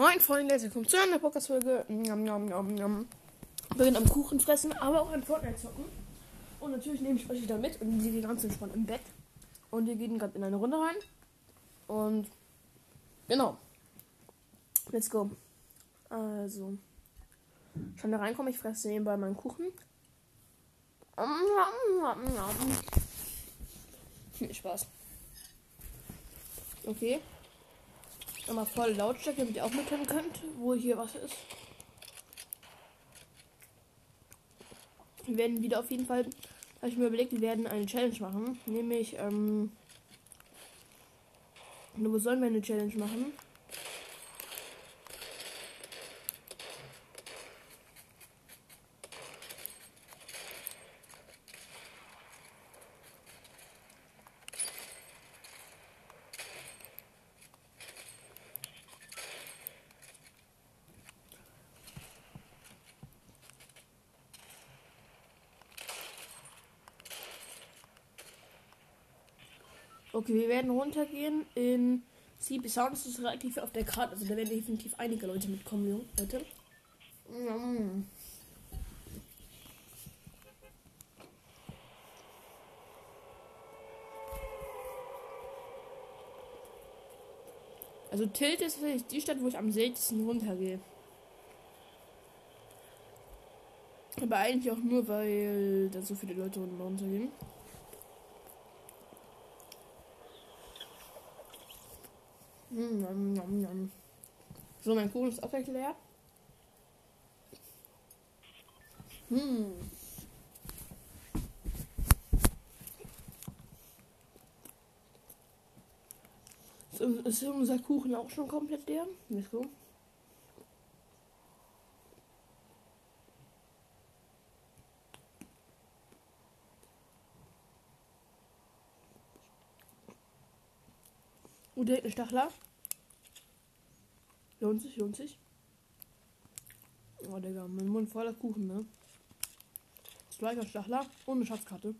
Moin Freunde, willkommen zu einer Podcast-Folge. Wir gehen am Kuchen fressen, aber auch an Fortnite zocken. Und natürlich nehme ich euch wieder mit und die ganz entspannt im Bett. Und wir gehen gerade in eine Runde rein. Und genau. Let's go. Also. Schon da reinkommen, ich fresse nebenbei meinen Kuchen. Viel Spaß. Okay. Nochmal voll Lautstärke, damit ihr auch mithören könnt, wo hier was ist. Wir werden wieder auf jeden Fall, habe ich mir überlegt, wir werden eine Challenge machen. Nämlich, ähm, wo sollen wir eine Challenge machen? Okay, wir werden runtergehen in CP Sound. Das ist relativ auf der Karte. Also da werden definitiv einige Leute mitkommen. Leute. Mm. Also Tilt ist die Stadt, wo ich am seltensten runtergehe. Aber eigentlich auch nur, weil da so viele Leute runtergehen. So, mein Kuchen ist auch gleich leer. Hm. ist unser Kuchen auch schon komplett leer? Let's go. Und der Stachler. Lohnt sich, lohnt sich. Oh, Digga, mein Mund voller Kuchen, ne? Striker Stachler eine Schatzkarte.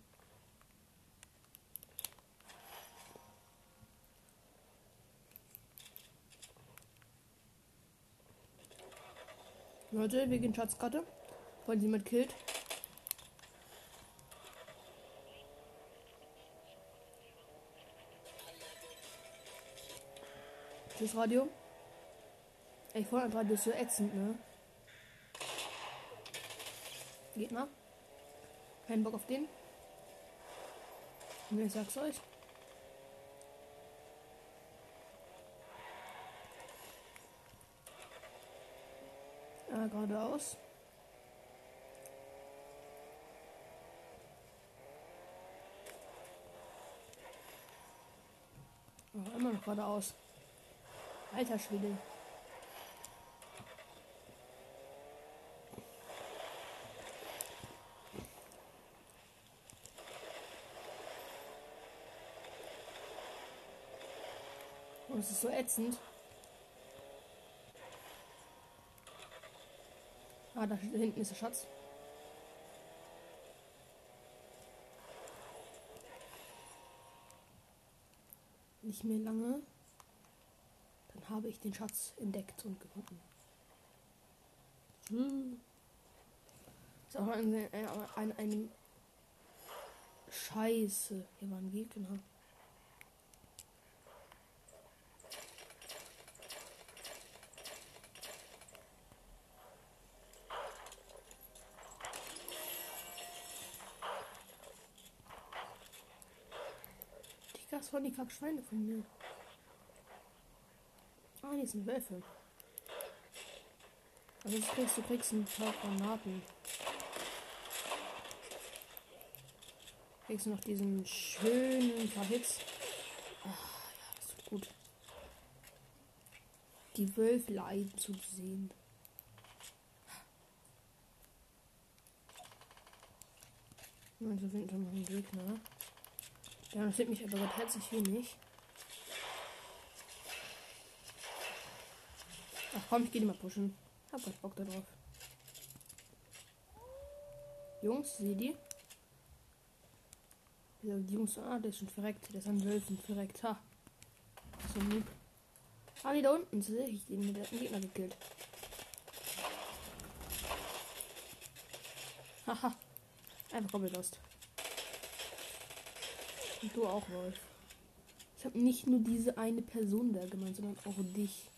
Leute, wir gehen Schatzkarte. Wollen sie mit killt. Tschüss, Radio. Ey, Fortnite-Radio ist so ätzend, ne? Geht mal. Keinen Bock auf den. Und ich sag's euch. Ja, geradeaus. Oh, immer noch geradeaus. Alter Schwede. Und es ist so ätzend. Ah, da hinten ist der Schatz. Nicht mehr lange. Dann habe ich den Schatz entdeckt und gefunden. Hm. Ist auch an, an einem Scheiße. Hier war ein Gegner. Das die Kackschweine von mir. Ah, die sind Wölfe. Also jetzt kriegst du kriegst ein paar Granaten. Kriegst du noch diesen schönen Verhitz. Ah, ja, das ist gut. Die Wölfe leiden zu sehen. So finden wir noch einen Gegner. Ja, das mich aber gerade herzlich wenig. Ach komm, ich geh die mal pushen. Hab grad Bock darauf. Jungs, seht ihr? Ja, die Jungs, ah, der ist schon verreckt. Der ist an Wölfen verreckt. Ha. So ein. Ah, nee, da unten sehe ich den. Der hat Gegner gekillt. Haha. Einfach komplett lost. Und du auch, Wolf. Ich habe nicht nur diese eine Person da gemeint, sondern auch dich.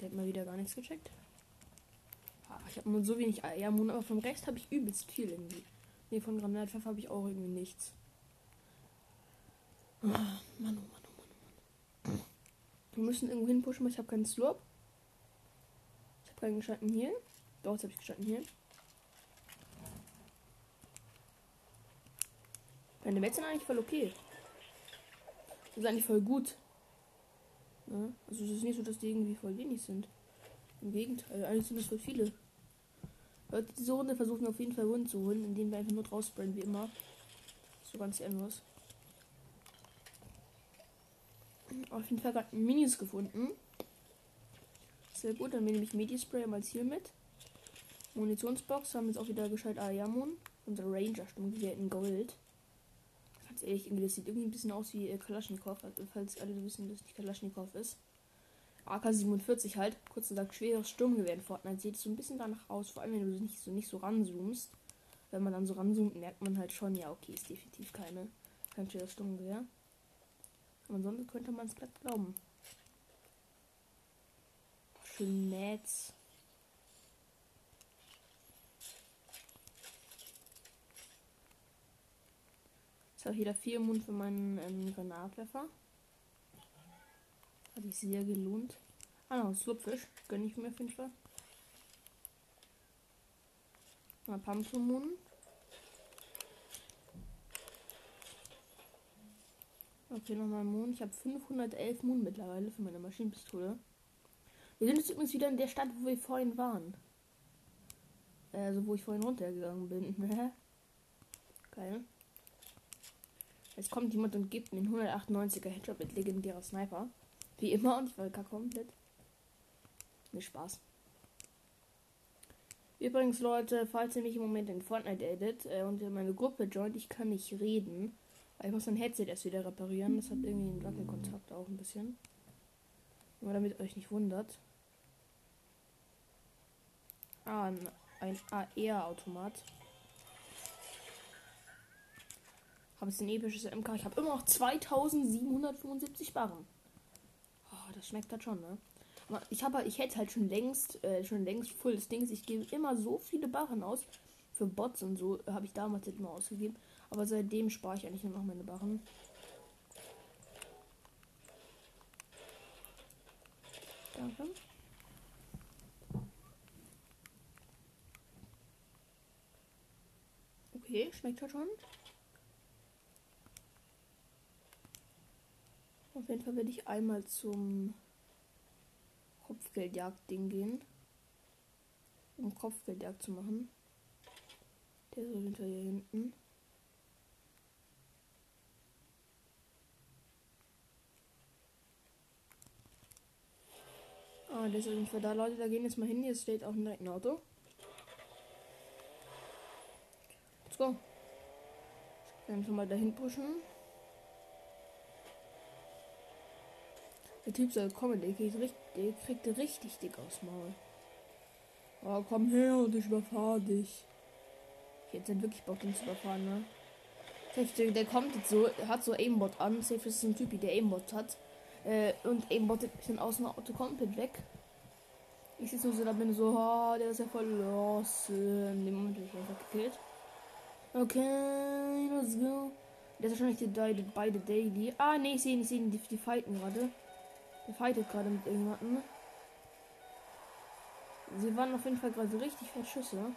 Der hat mal wieder gar nichts gecheckt. Ah, ich habe nur so wenig Eiermund, aber vom Rest habe ich übelst viel irgendwie. Ne, von Granatpfeffer habe ich auch irgendwie nichts. Oh, Mann, oh Mann, oh Mann, oh Mann. Wir müssen irgendwo hinpushen, weil ich habe keinen Slurp. Ich habe keinen gescheiten hier. Doch, jetzt habe ich gescheiten hier. Meine Mets sind eigentlich voll okay. Die sind eigentlich voll gut. Ja, also es ist nicht so, dass die irgendwie voll wenig sind. Im Gegenteil, eigentlich sind es voll viele. Leute, diese Runde versuchen auf jeden Fall Runden zu holen, indem wir einfach nur draus sprayen, wie immer. So ganz endlos. Auf jeden Fall gerade Minis gefunden. Sehr gut, dann nehme ich Medispray mal hier mit. Munitionsbox haben jetzt auch wieder gescheit Ayamon. Unser Ranger stimmt, wir in Gold ehrlich, irgendwie, das sieht irgendwie ein bisschen aus wie äh, Kalaschnikow, also, falls alle wissen, dass nicht Kalaschnikow ist. AK-47 halt, kurz gesagt, schweres Sturmgewehr in Fortnite sieht so ein bisschen danach aus, vor allem wenn du nicht so, nicht so ranzoomst. Wenn man dann so ranzoomt, merkt man halt schon, ja, okay, ist definitiv keine, kein schweres Sturmgewehr. Aber ansonsten könnte man es glatt glauben. Schön Netz. Jetzt habe ich wieder vier Mund für meinen ähm, Granatwerfer. Hat sich sehr gelohnt. Ah, noch Slupfisch. Gönne ich mir auf jeden Fall. Mal Pumpkin Okay, nochmal Mond. Ich habe 511 Mond mittlerweile für meine Maschinenpistole. Wir sind jetzt übrigens wieder in der Stadt, wo wir vorhin waren. Also, wo ich vorhin runtergegangen bin. Geil. Jetzt kommt jemand und gibt mir einen 198er Headshot mit legendärer Sniper. Wie immer und ich war komplett. Mir Spaß. Übrigens, Leute, falls ihr mich im Moment in Fortnite edit äh, und ihr meine Gruppe joint, ich kann nicht reden. Weil ich muss mein Headset erst wieder reparieren. Das hat irgendwie einen Wackelkontakt auch ein bisschen. Nur damit euch nicht wundert. Ah, ein, ein AR-Automat. Habe jetzt ein episches MK. Ich habe immer noch 2775 Barren. Oh, das schmeckt halt schon, ne? Aber ich habe ich hätte halt schon längst, äh, schon längst voll das Ding. Ich gebe immer so viele Barren aus. Für Bots und so habe ich damals immer ausgegeben. Aber seitdem spare ich eigentlich nur noch meine Barren. Danke. Okay, schmeckt halt schon. Auf jeden Fall werde ich einmal zum Kopfgeldjagd-Ding gehen. Um Kopfgeldjagd zu machen. Der ist auf jeden Fall hier hinten. Ah, der ist auf jeden Fall da, Leute. Da gehen jetzt mal hin. Hier steht auch direkt ein Auto. Let's go. Einfach mal dahin pushen. Der Typ soll kommen, der kriegt, richtig, der kriegt richtig dick aufs Maul. Oh, komm her und ich überfahre dich. Ich hätte wirklich Bock, den zu überfahren, ne? Der, der kommt jetzt so, hat so Aimbot an. Safe ist ein Typ, der Aimbot hat. Äh, und Aimbot ist dann aus dem Auto komplett weg. Ich sitze nur so da bin so, oh, der ist ja voll los. In dem Moment bin ich einfach gekillt. Okay, let's go. Der ist wahrscheinlich die, beide Daily. Ah, nee, ich sehe ihn, ich sehe ihn, die, die fighten gerade. Der fightet gerade mit irgendjemandem. Sie waren auf jeden Fall gerade richtig viele Schüsse.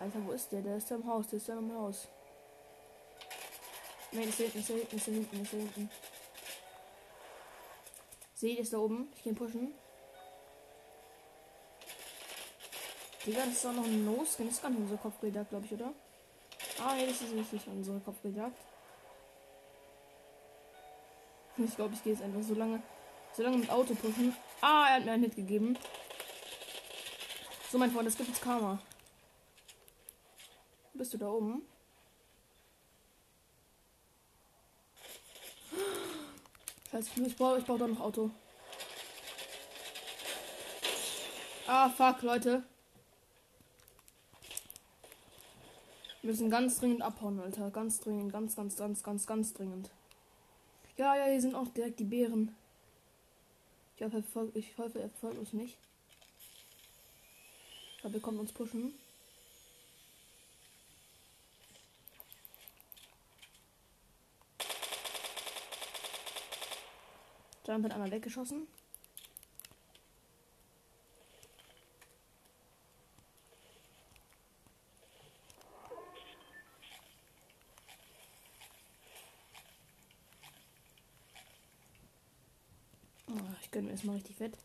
Alter, wo ist der? Der ist da im Haus, der ist da im Haus. Nein, ist da hinten, ist da hinten, ist da hinten, ist da hinten. Seht, ist da oben. Ich kann pushen. Digga, das ist auch noch ein No-Skin. Das ist gar nicht unser Kopfbildjagd, glaube ich, oder? Ah, nee, das ist richtig unsere Kopfbildjagd. Ich glaube, ich gehe jetzt einfach so lange, so lange mit Auto pushen. Ah, er hat mir einen Hit gegeben. So, mein Freund, es gibt jetzt Karma. Bist du da oben? Scheiße, ich brauche ich brauch doch noch Auto. Ah, fuck, Leute. Wir müssen ganz dringend abhauen, Alter. Ganz dringend, ganz, ganz, ganz, ganz, ganz dringend. Ja, ja, hier sind auch direkt die Bären. Ich hoffe, ich hoffe er folgt uns nicht. Ich glaube, er kommt uns pushen. Jump hat einmal weggeschossen. Oh, ich gönne mir erstmal richtig fett.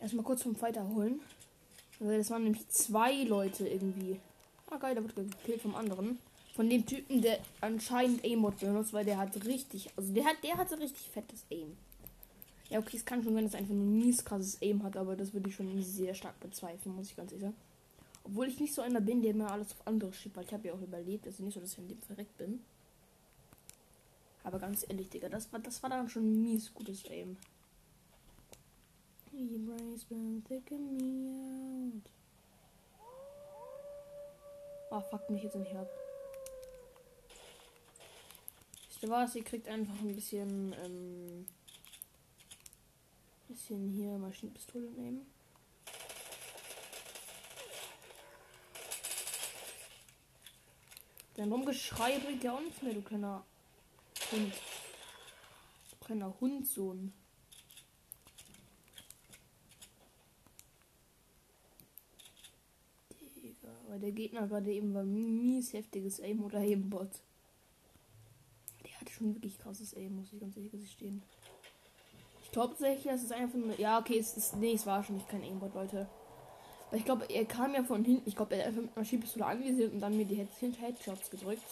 Erstmal kurz vom Fighter holen. Das waren nämlich zwei Leute irgendwie. Ah geil, da wird gekillt vom anderen von dem Typen, der anscheinend Aimbot benutzt, weil der hat richtig, also der hat, der hatte richtig fettes Aim. Ja, okay, es kann schon sein, dass er einfach nur mies krasses Aim hat, aber das würde ich schon sehr stark bezweifeln, muss ich ganz ehrlich sagen. Obwohl ich nicht so einer bin, der mir alles auf andere schiebt, weil ich habe ja auch überlebt, also nicht so, dass ich in dem verreckt bin. Aber ganz ehrlich, Digga, das war, das war dann schon mies gutes Aim. Oh, fuck mich jetzt nicht ab. Wisst ihr was? Ihr kriegt einfach ein bisschen, ähm, bisschen hier Maschinenpistole nehmen. Dein Rumgeschrei bringt ja nichts mehr, du kleiner Hund. Du kleiner Hundsohn. Digga, weil der Gegner gerade eben war mies heftiges Aim oder Aimbot schon wirklich krasses Aim, muss ich ganz ehrlich gestehen. Ich glaube tatsächlich, es ist einfach nur. Ja, okay, es ist. Nee, es war schon nicht kein Aimbot, Leute. Weil ich glaube, er kam ja von hinten. Ich glaube, er hat einfach mit Maschinenpistole anvisiert und dann mir die Headshots gedrückt.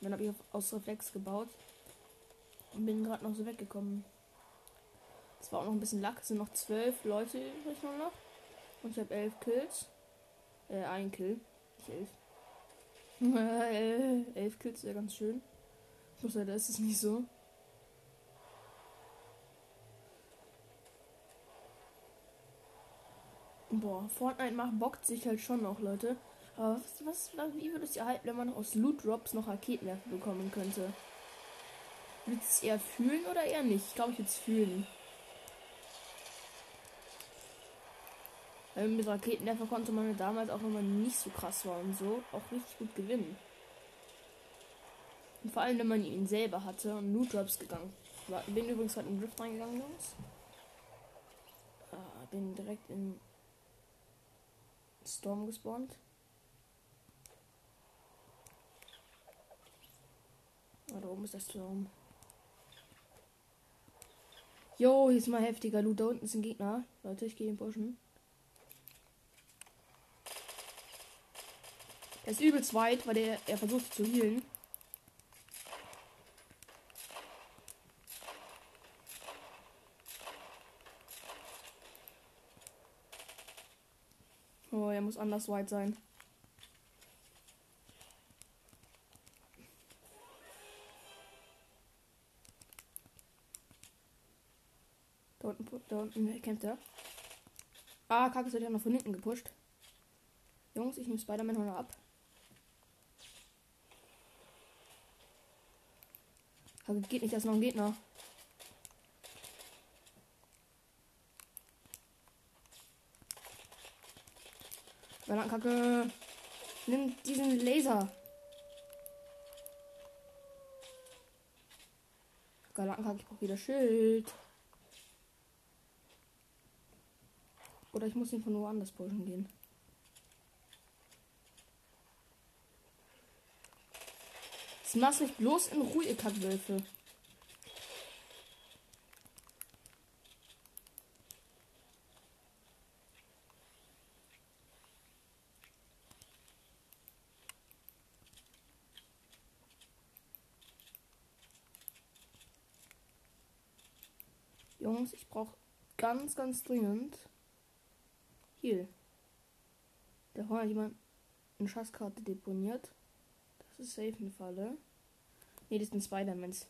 Und dann habe ich auf, aus Reflex gebaut. Und bin gerade noch so weggekommen. Es war auch noch ein bisschen Lack. Es sind noch zwölf Leute übrig noch. Und ich habe elf Kills. Äh, ein Kill. Nicht elf. elf Kills wäre ganz schön. Oder da ist es nicht so. Boah, Fortnite macht bockt sich halt schon noch, Leute. Aber was, was, wie würde es ihr halten, wenn man aus Loot Drops noch Raketenwerfer bekommen könnte? Würde es eher fühlen oder eher nicht? Ich glaube, ich würde es fühlen. Weil mit Raketenwerfer konnte man damals auch, wenn man nicht so krass war und so, auch richtig gut gewinnen. Und vor allem, wenn man ihn selber hatte und Loot Drops gegangen. War, bin übrigens gerade in Drift reingegangen, Jungs. Ah, bin direkt in Storm gespawnt. Ah, da oben ist der Storm. Jo, hier ist mal heftiger Loot. Da unten ist ein Gegner. Leute, ich gehe in pushen. Er ist übelst weit, weil der, er versucht zu healen. Oh, er muss anders weit sein. Da unten, da unten kämpft er. Ah, Kakis wird ja noch von hinten gepusht. Jungs, ich nehme Spider-Man noch ab. Aber geht nicht, da noch ein Gegner. Granatenkacke. Nimm diesen Laser. Granatenkacke, ich brauche wieder Schild. Oder ich muss ihn von woanders pushen gehen. Das machst mich bloß in Ruhe, ihr Kackwölfe. Jungs, ich brauche ganz, ganz dringend hier. Da hat jemand eine Schasskarte deponiert. Das ist safe eine Falle. Ne, das sind Spider-Mans.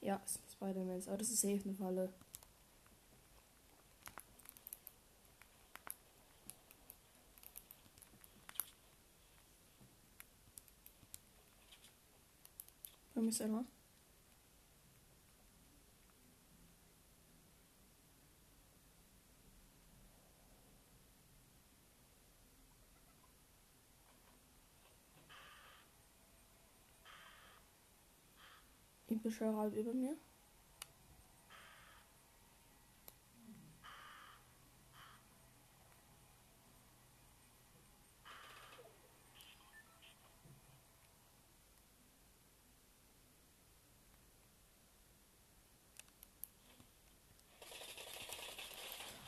Ja, es sind Spider-Mans, aber das ist safe eine Falle. Warum ist einer? Ich beschwöre halt über mir.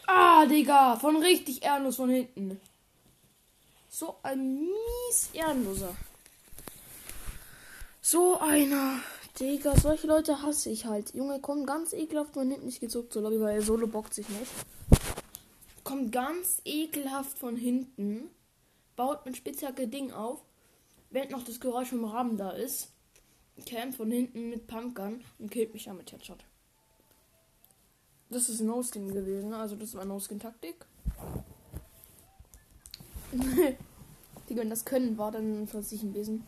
Ah, Digga, von richtig ehrenlos von hinten. So ein mies ehrenloser. So einer. Digga, solche Leute hasse ich halt. Junge, kommt ganz ekelhaft von hinten. Ich gezuckt zur Lobby, weil er solo bockt sich nicht. Kommt ganz ekelhaft von hinten. Baut mit Spitzhacke Ding auf. Wenn noch das Geräusch vom Rahmen da ist. Camp von hinten mit Pumpgun und killt mich damit Headshot. Das ist No-Skin gewesen, also das war No-Skin-Taktik. Die, wenn das Können war, dann für sich ein Besen.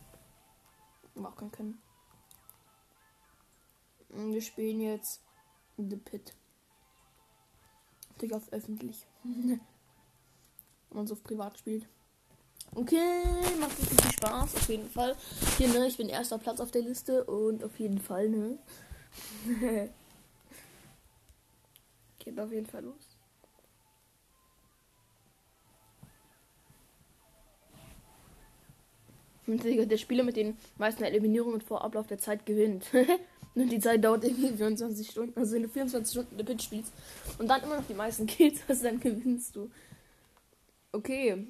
War auch kein Können. Wir spielen jetzt The Pit. Natürlich auf öffentlich. Wenn man so auf privat spielt. Okay, macht richtig viel Spaß, auf jeden Fall. Hier, ne, ich bin erster Platz auf der Liste und auf jeden Fall, ne. Geht auf jeden Fall los. Der Spieler mit den meisten Eliminierungen vor Ablauf der Zeit gewinnt. Und die Zeit dauert irgendwie 24 Stunden. Also wenn du 24 Stunden eine Pitch spielst und dann immer noch die meisten Kills hast, dann gewinnst du. Okay.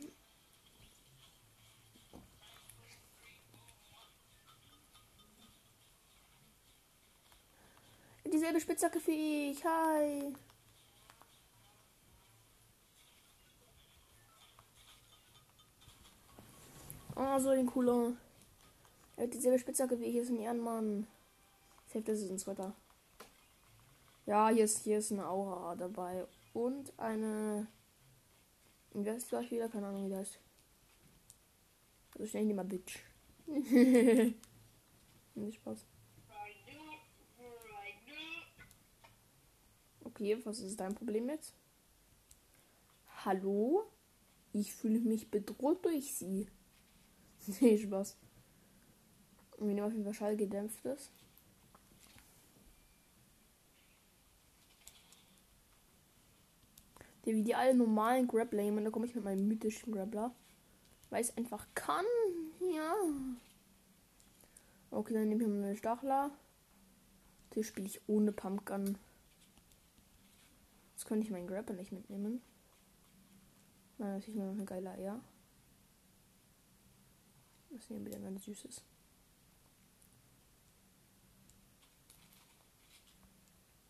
Dieselbe Spitzhacke wie ich. Hi. Oh, so ein cooler. Er hat dieselbe Spitzhacke wie ich, ist ein Ehrenmann. Safe, das ist ein zweiter. Ja, hier ist, hier ist eine Aura dabei. Und eine. Gleich wieder? Keine Ahnung, wie das heißt. Also schnell nicht mal Bitch. Nicht Spaß. Okay, was ist dein Problem jetzt? Hallo? Ich fühle mich bedroht durch sie. nee, Spaß. Und wenn auf jeden Fall Schall gedämpft ist. Der wie die alle normalen Grappler und da komme ich mit meinem mythischen Grappler. Weil es einfach kann. Ja. Okay, dann nehme ich mal eine Stachler. Hier spiele ich ohne Pumpgun. Jetzt könnte ich meinen Grapper nicht mitnehmen. Nein, natürlich nur noch eine geile Eier. Das hier wieder ganz süßes.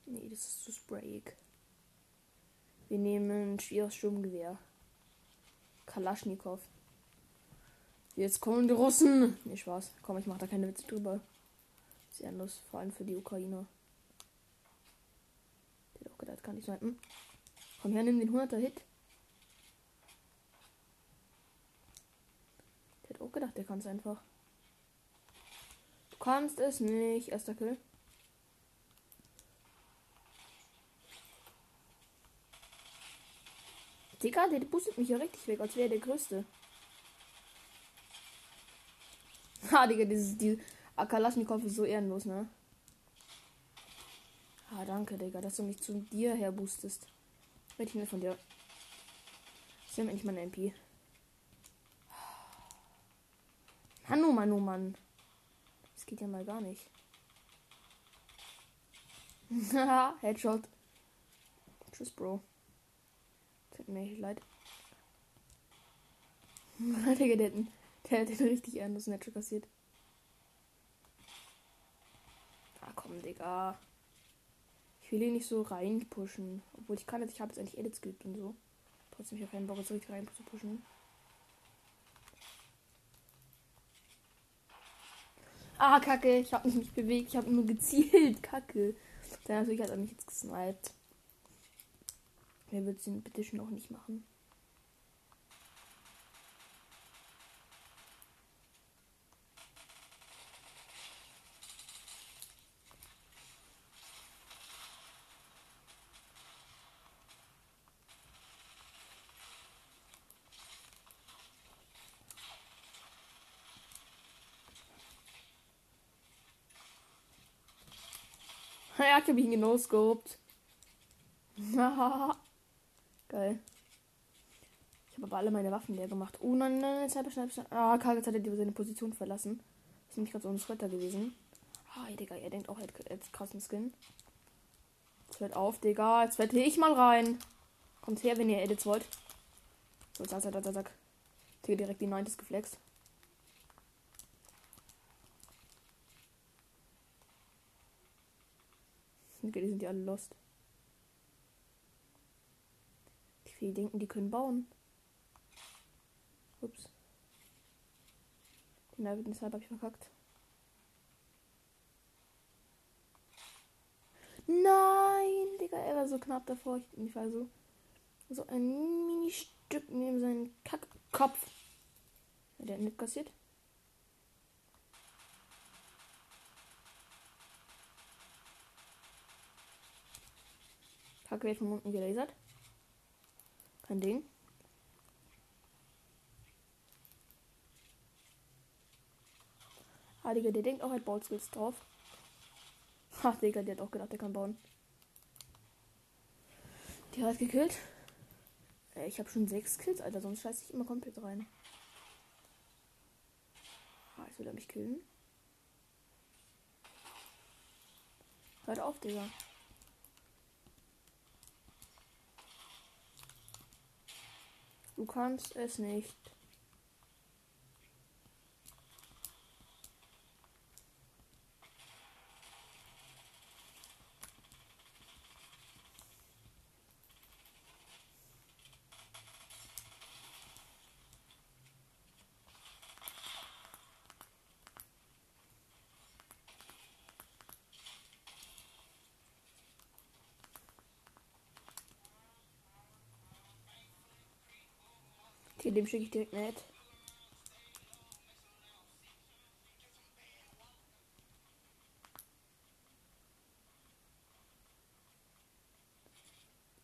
Nee, das ist zu sprayig. Wir nehmen ein schweres Sturmgewehr. Kalaschnikow. Jetzt kommen die Russen. Nee, Spaß. Komm, ich mach da keine Witze drüber. Sehr anders, vor allem für die Ukrainer. Der hat auch gedacht, kann nicht sein. Hm? Komm her, nimm den 100er Hit. Hat auch gedacht, der kann es einfach. Du kannst es nicht. Erster Kill. Digga, der boostet mich ja richtig weg, als wäre der größte. Ha, Digga, dieses, die Akalaschnikow ist so ehrenlos, ne? Ah, danke, Digga, dass du mich zu dir her boostest. Ich mir von dir. Ich nehme endlich meine MP. Mann, oh Mann, oh Mann. Das geht ja mal gar nicht. Haha, Headshot. Tschüss, Bro. Tut mir echt leid. Digga, der, der hat den richtig ehrenlos Netto kassiert. Ah, komm, Digga. Ich will ihn nicht so reinpushen. Obwohl ich kann jetzt, ich habe jetzt eigentlich Edits geübt und so. Trotzdem, ich habe keinen Bock, jetzt richtig rein zu pushen. Ah, kacke. Ich habe mich nicht bewegt. Ich habe nur gezielt. Kacke. Der natürlich hat er mich jetzt gesniped. Wer wird sie bitte schon auch nicht machen? Ja, ich habe ihn genoscoped. Geil. Ich habe aber alle meine Waffen leer gemacht. Oh nein, nein, nein, Sniper, Sniper, Sniper. Ah, Karl, jetzt hat er seine Position verlassen. Ist nämlich gerade so ein Sweater gewesen. Ah, Digga, er denkt auch, er hat jetzt krassen Skin. Jetzt hört auf, Digga. Jetzt wette ich mal rein. Kommt her, wenn ihr Edits wollt. So, zack, zack, zack, zack. Digga, direkt die 90 geflext. Okay, die sind ja alle lost. Die denken, die können bauen. Ups. Den deshalb habe ich verkackt. Nein, Digga, er war so knapp davor. Ich, ich war so, so ein Mini-Stück neben seinen Kackkopf. Der hat nicht kassiert. Kacke wird von unten gelasert. Kein Ding. Ah, Digga, der denkt auch, hat Ballskills drauf. Ach, Digga, der hat auch gedacht, der kann bauen. Die hat gekillt. Äh, ich habe schon sechs Kills, Alter, sonst scheiße ich immer komplett rein. Ah, jetzt will er mich killen. Hört auf, Digga. Du kannst es nicht. Okay, dem schicke ich direkt nicht.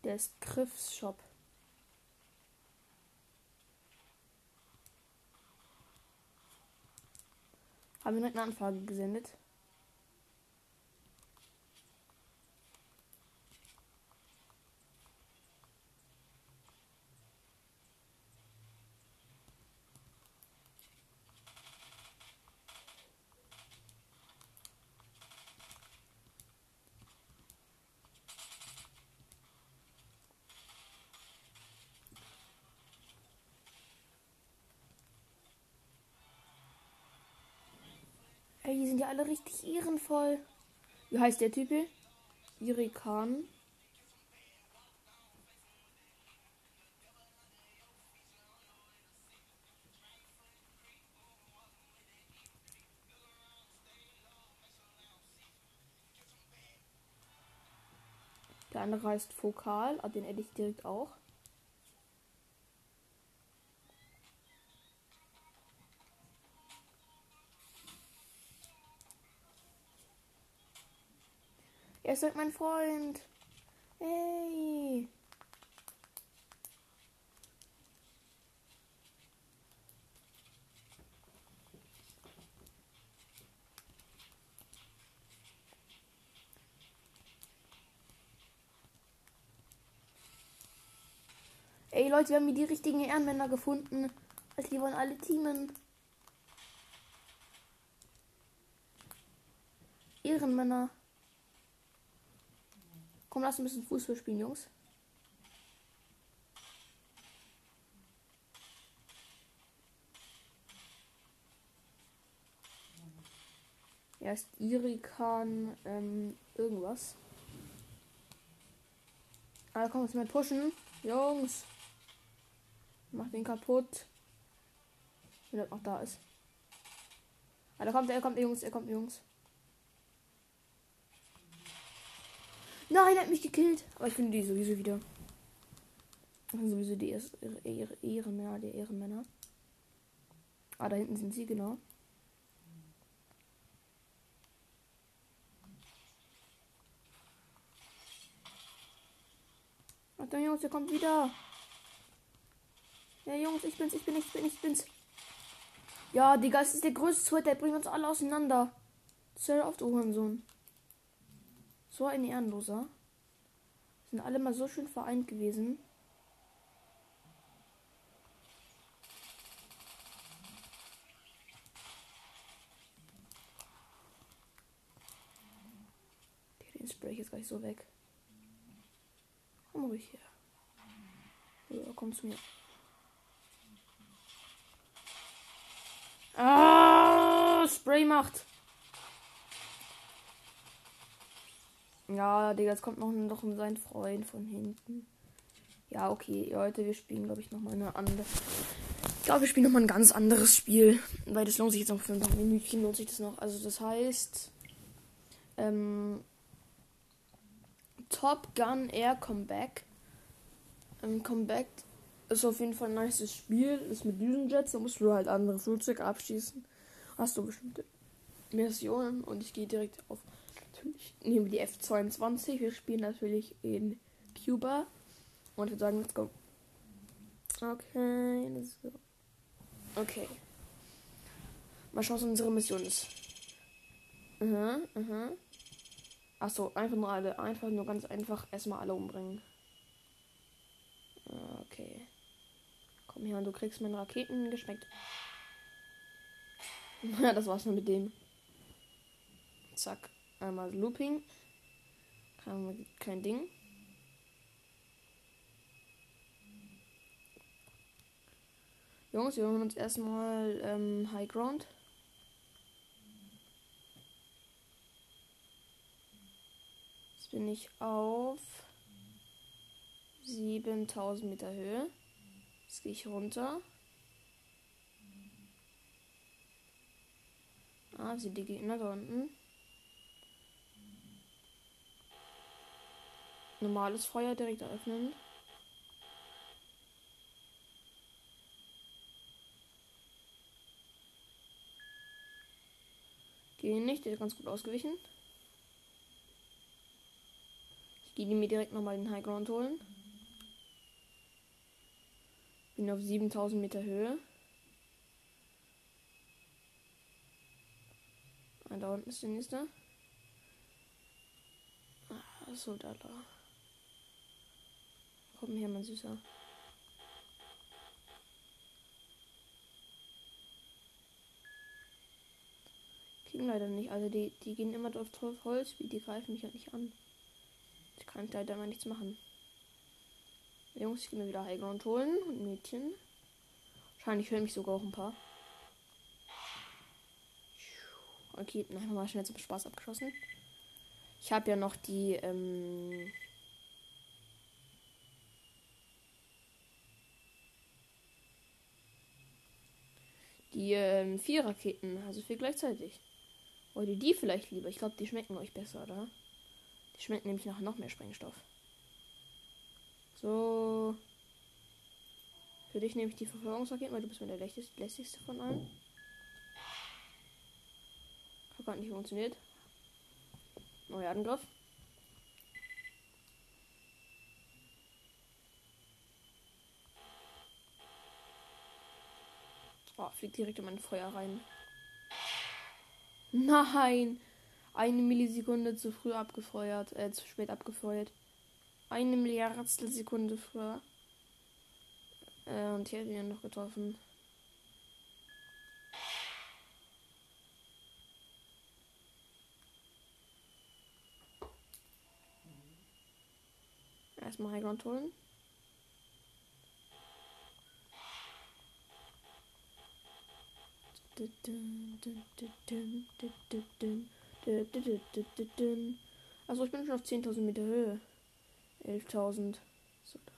Der ist Griffs Shop. Haben wir noch eine Anfrage gesendet? Sind ja alle richtig ehrenvoll. Wie heißt der Typ? Irikan. Der andere heißt Fokal, aber den hätte ich direkt auch. Ist mein Freund. Hey. Ey Leute, wir haben hier die richtigen Ehrenmänner gefunden. Also die wollen alle teamen. Ehrenmänner. Komm, lass ein bisschen Fußball spielen, Jungs. Er ist Irikan, ähm, irgendwas. Ah, komm, jetzt mal pushen. Jungs. Mach den kaputt. Wenn er noch da ist. Ah, da kommt er, kommt, Jungs, er kommt, Jungs. Nein, er hat mich gekillt. Aber ich finde die sowieso wieder. Sowieso die Ehrenmänner, die Ehrenmänner. Ah, da hinten sind sie, genau. Warte, Jungs, er kommt wieder. Ja, Jungs, ich bin's, ich bin, ich bin, ich bin's. Ja, Digga, es ist der größte Sweat, der bringt uns alle auseinander. Hört auf, du Hurensohn. So ein Ehrenloser. Sind alle mal so schön vereint gewesen. Den spray ich jetzt gleich so weg. Komm ruhig her. Ja, komm zu mir. Ah, Spray macht. Ja, Digga, jetzt kommt noch, noch sein Freund von hinten. Ja, okay, Leute, wir spielen, glaube ich, noch mal eine andere. Ich glaube, wir spielen noch mal ein ganz anderes Spiel. Weil das lohnt sich jetzt noch für ein paar Minütchen, lohnt sich das noch. Also, das heißt. Ähm, Top Gun Air Comeback. Ähm, Comeback ist auf jeden Fall ein nice Spiel. Ist mit Düsenjets, da musst du halt andere Flugzeuge abschießen. Hast du bestimmte Missionen und ich gehe direkt auf natürlich nehmen die F22. Wir spielen natürlich in Cuba. Und wir sagen, let's go. Okay, let's go. Okay. Mal schauen, was unsere Mission ist. Aha, aha. Achso, einfach nur alle, einfach nur ganz einfach erstmal alle umbringen. Okay. Komm her und du kriegst meine Raketen geschmeckt. Ja, das war's nur mit dem. Zack. Einmal Looping. Kein, Ding. Jungs, wir holen uns erstmal ähm, High Ground. Jetzt bin ich auf 7000 Meter Höhe. Jetzt gehe ich runter. Ah, sie die Gegner da unten. Normales Feuer direkt eröffnen. Gehen nicht, der ist ganz gut ausgewichen. Ich gehe mir direkt nochmal den High Ground holen. Bin auf 7000 Meter Höhe. Ah, da unten ist der nächste. Ah, so, da, da. Komm her, mein Süßer. Kriegen leider nicht. Also die, die gehen immer auf Holz, wie die greifen mich halt nicht an. Ich kann leider mal nichts machen. Jungs, ich gehe mir wieder Highground holen und Mädchen. Wahrscheinlich hören mich sogar auch ein paar. Okay, einfach mal schnell zum Spaß abgeschossen. Ich habe ja noch die ähm, die ähm, vier Raketen, also vier gleichzeitig. Wollt ihr die vielleicht lieber? Ich glaube, die schmecken euch besser, oder? Die schmecken nämlich nach noch mehr Sprengstoff. So. Für dich nehme ich die Verfolgungsraketen, weil du bist mir der lästigste von allen. Hat gerade nicht funktioniert. Neuer Angriff. Oh, fliegt direkt in mein Feuer rein. Nein! Eine Millisekunde zu früh abgefeuert, äh, zu spät abgefeuert. Eine Milliardstel Sekunde früher. Äh, und hier hat ihn noch getroffen. Erstmal Highground holen. Also ich bin schon auf 10.000 Meter Höhe. 11.000. So, da.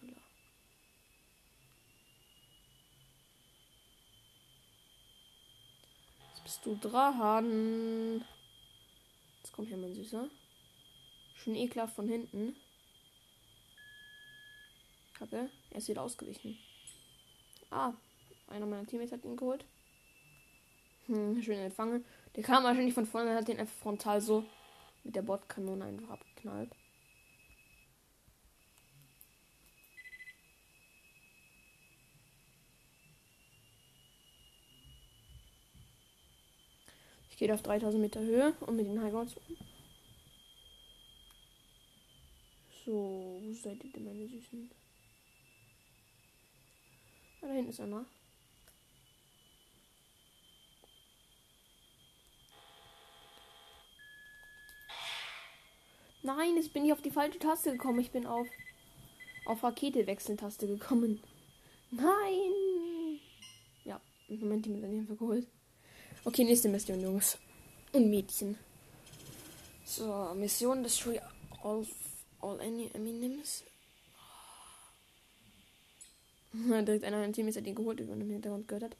Jetzt Bist du dran? Jetzt kommt hier mein Süßer. Schon ekelhaft von hinten. Kacke. Er ist wieder ausgewichen. Ah, einer meiner Teammates hat ihn geholt. Hm, schön empfangen. Der kam wahrscheinlich von vorne und hat den einfach frontal so mit der Bordkanone einfach abgeknallt. Ich gehe auf 3000 Meter Höhe, um mit den Highground zu. So, wo seid ihr denn, meine Süßen? Ah, da hinten ist einer. Nein, jetzt bin ich auf die falsche Taste gekommen. Ich bin auf auf Rakete wechseln Taste gekommen. Nein! Ja, Moment, die mir dann einfach geholt. Okay, nächste Mission, Jungs. Und Mädchen. So, Mission Destroy all, all any Eminems. Direkt einer im Team ist, der den geholt, wie man im Hintergrund gehört hat.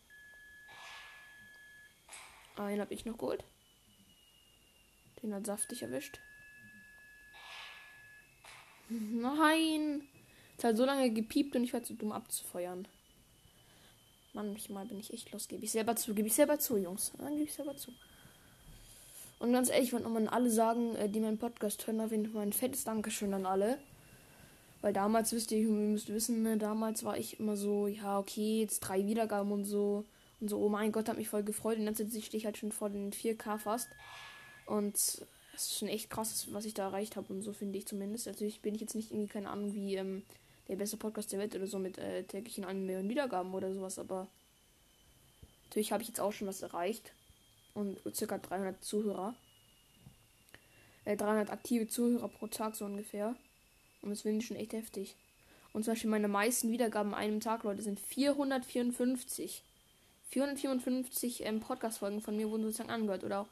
Einen habe ich noch geholt. Den hat saftig erwischt. Nein! Es hat so lange gepiept und ich war zu dumm abzufeuern. Manchmal bin ich echt los. Gebe ich selber zu. Gebe ich selber zu, Jungs. Dann gebe ich selber zu. Und ganz ehrlich, ich wollte nochmal an alle sagen, äh, die meinen Podcast hören, auf jeden Fall ein fettes Dankeschön an alle. Weil damals, wisst ihr, ihr müsst wissen, ne, damals war ich immer so, ja, okay, jetzt drei Wiedergaben und so. Und so, oh mein Gott, hat mich voll gefreut. Und jetzt stehe ich halt schon vor den 4K fast. Und es ist schon echt krass, was ich da erreicht habe und so, finde ich zumindest. Natürlich bin ich jetzt nicht irgendwie, keine Ahnung, wie, ähm, der beste Podcast der Welt oder so mit äh, täglichen eine Million Wiedergaben oder sowas, aber natürlich habe ich jetzt auch schon was erreicht. Und circa 300 Zuhörer. Äh, 300 aktive Zuhörer pro Tag so ungefähr. Und das finde ich schon echt heftig. Und zum Beispiel meine meisten Wiedergaben an einem Tag, Leute, sind 454. 454 ähm, Podcast-Folgen von mir wurden sozusagen angehört. Oder auch,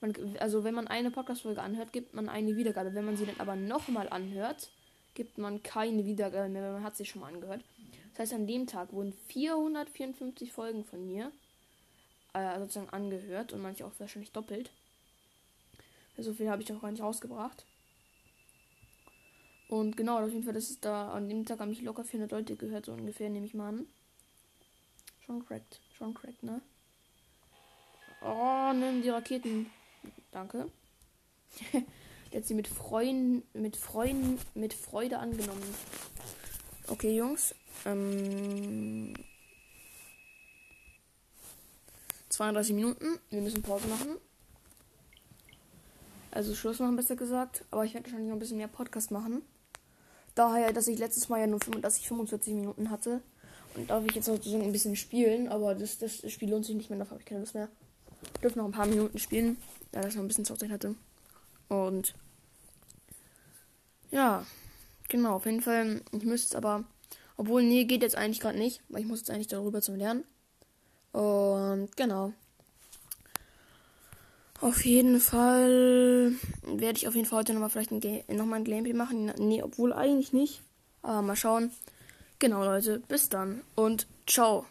man, also wenn man eine Podcast-Folge anhört, gibt man eine Wiedergabe. Wenn man sie dann aber nochmal anhört, gibt man keine Wiedergabe mehr, weil man hat sich schon mal angehört. Das heißt, an dem Tag wurden 454 Folgen von mir äh, sozusagen angehört und manche auch wahrscheinlich doppelt. So viel habe ich auch gar nicht rausgebracht. Und genau, auf jeden Fall, das ist da, an dem Tag haben mich locker 400 Leute gehört, so ungefähr, nehme ich mal an. Schon cracked, schon cracked, ne? Oh, nimm die Raketen. Danke. Der hat sie mit Freuden, mit Freuden, mit Freude angenommen. Okay, Jungs. Ähm, 32 Minuten. Wir müssen Pause machen. Also Schluss machen, besser gesagt. Aber ich werde wahrscheinlich noch ein bisschen mehr Podcast machen. Daher, dass ich letztes Mal ja nur 35, 45 Minuten hatte. Und darf ich jetzt sozusagen ein bisschen spielen. Aber das, das Spiel lohnt sich nicht mehr. Dafür habe ich keine Lust mehr. Ich dürfte noch ein paar Minuten spielen. Da ich noch ein bisschen Zeit hatte. Und ja, genau, auf jeden Fall. Ich müsste es aber, obwohl, nee, geht jetzt eigentlich gerade nicht, weil ich muss jetzt eigentlich darüber zum Lernen. Und genau. Auf jeden Fall werde ich auf jeden Fall heute nochmal vielleicht ein nochmal ein Gameplay machen. Nee, obwohl eigentlich nicht. Aber mal schauen. Genau, Leute. Bis dann und ciao.